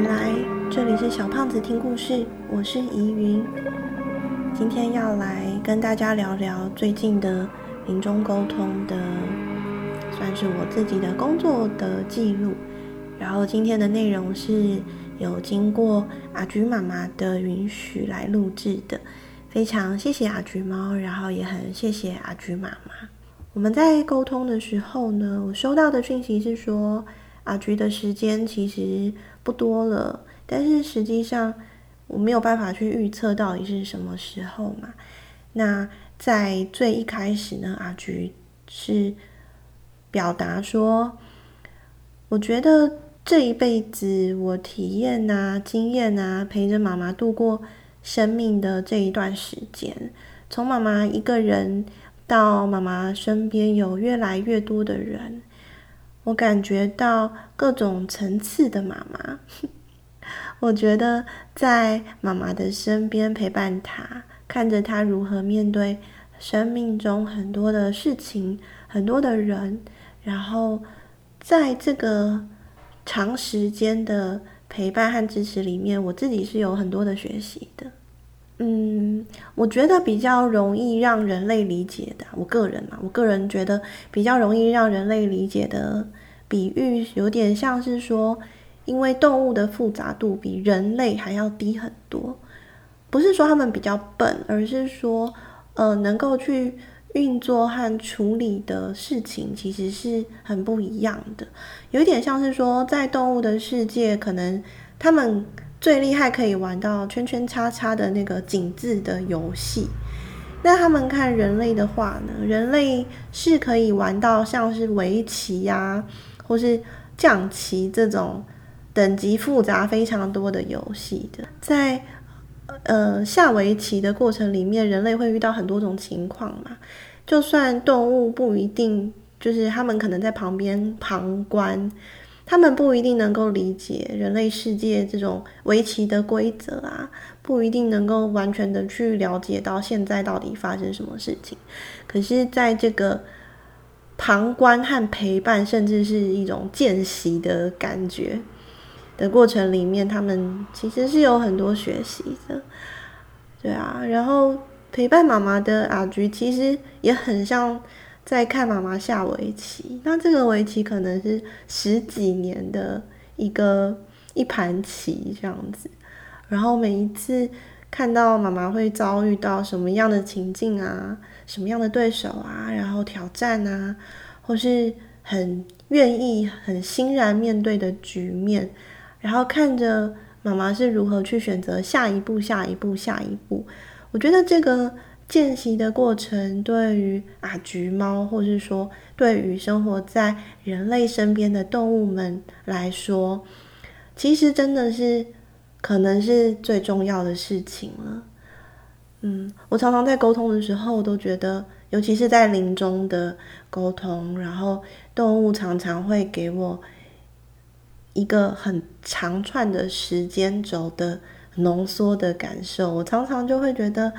来，这里是小胖子听故事，我是怡云。今天要来跟大家聊聊最近的临终沟通的，算是我自己的工作的记录。然后今天的内容是有经过阿菊妈妈的允许来录制的，非常谢谢阿菊猫，然后也很谢谢阿菊妈妈。我们在沟通的时候呢，我收到的讯息是说，阿菊的时间其实不多了。但是实际上，我没有办法去预测到底是什么时候嘛。那在最一开始呢，阿菊是表达说，我觉得这一辈子我体验啊、经验啊，陪着妈妈度过生命的这一段时间，从妈妈一个人到妈妈身边有越来越多的人，我感觉到各种层次的妈妈。我觉得在妈妈的身边陪伴她，看着她如何面对生命中很多的事情、很多的人，然后在这个长时间的陪伴和支持里面，我自己是有很多的学习的。嗯，我觉得比较容易让人类理解的，我个人嘛，我个人觉得比较容易让人类理解的比喻，有点像是说。因为动物的复杂度比人类还要低很多，不是说他们比较笨，而是说，呃，能够去运作和处理的事情其实是很不一样的。有点像是说，在动物的世界，可能他们最厉害可以玩到圈圈叉叉的那个井字的游戏，那他们看人类的话呢，人类是可以玩到像是围棋呀，或是象棋这种。等级复杂非常多的游戏的，在呃下围棋的过程里面，人类会遇到很多种情况嘛。就算动物不一定，就是他们可能在旁边旁观，他们不一定能够理解人类世界这种围棋的规则啊，不一定能够完全的去了解到现在到底发生什么事情。可是，在这个旁观和陪伴，甚至是一种见习的感觉。的过程里面，他们其实是有很多学习的，对啊。然后陪伴妈妈的阿菊其实也很像在看妈妈下围棋。那这个围棋可能是十几年的一个一盘棋这样子。然后每一次看到妈妈会遭遇到什么样的情境啊，什么样的对手啊，然后挑战啊，或是很愿意、很欣然面对的局面。然后看着妈妈是如何去选择下一步、下一步、下一步，我觉得这个见习的过程，对于阿橘猫，或是说对于生活在人类身边的动物们来说，其实真的是可能是最重要的事情了。嗯，我常常在沟通的时候都觉得，尤其是在临终的沟通，然后动物常常会给我。一个很长串的时间轴的浓缩的感受，我常常就会觉得，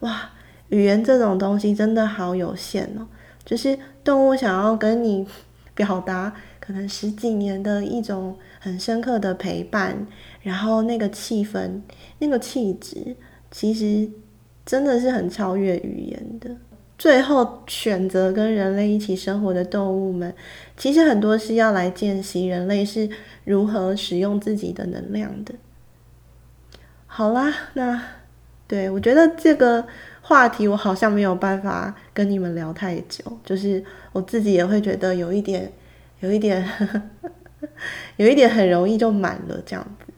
哇，语言这种东西真的好有限哦。就是动物想要跟你表达，可能十几年的一种很深刻的陪伴，然后那个气氛、那个气质，其实真的是很超越语言的。最后选择跟人类一起生活的动物们，其实很多是要来见习人类是如何使用自己的能量的。好啦，那对，我觉得这个话题我好像没有办法跟你们聊太久，就是我自己也会觉得有一点，有一点，有一点很容易就满了这样子。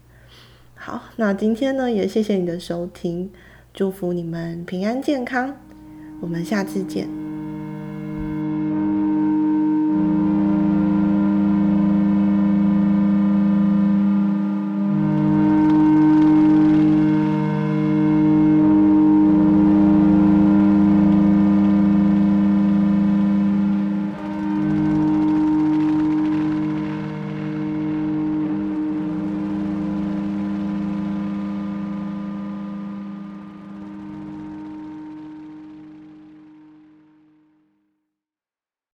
好，那今天呢，也谢谢你的收听，祝福你们平安健康。我们下次见。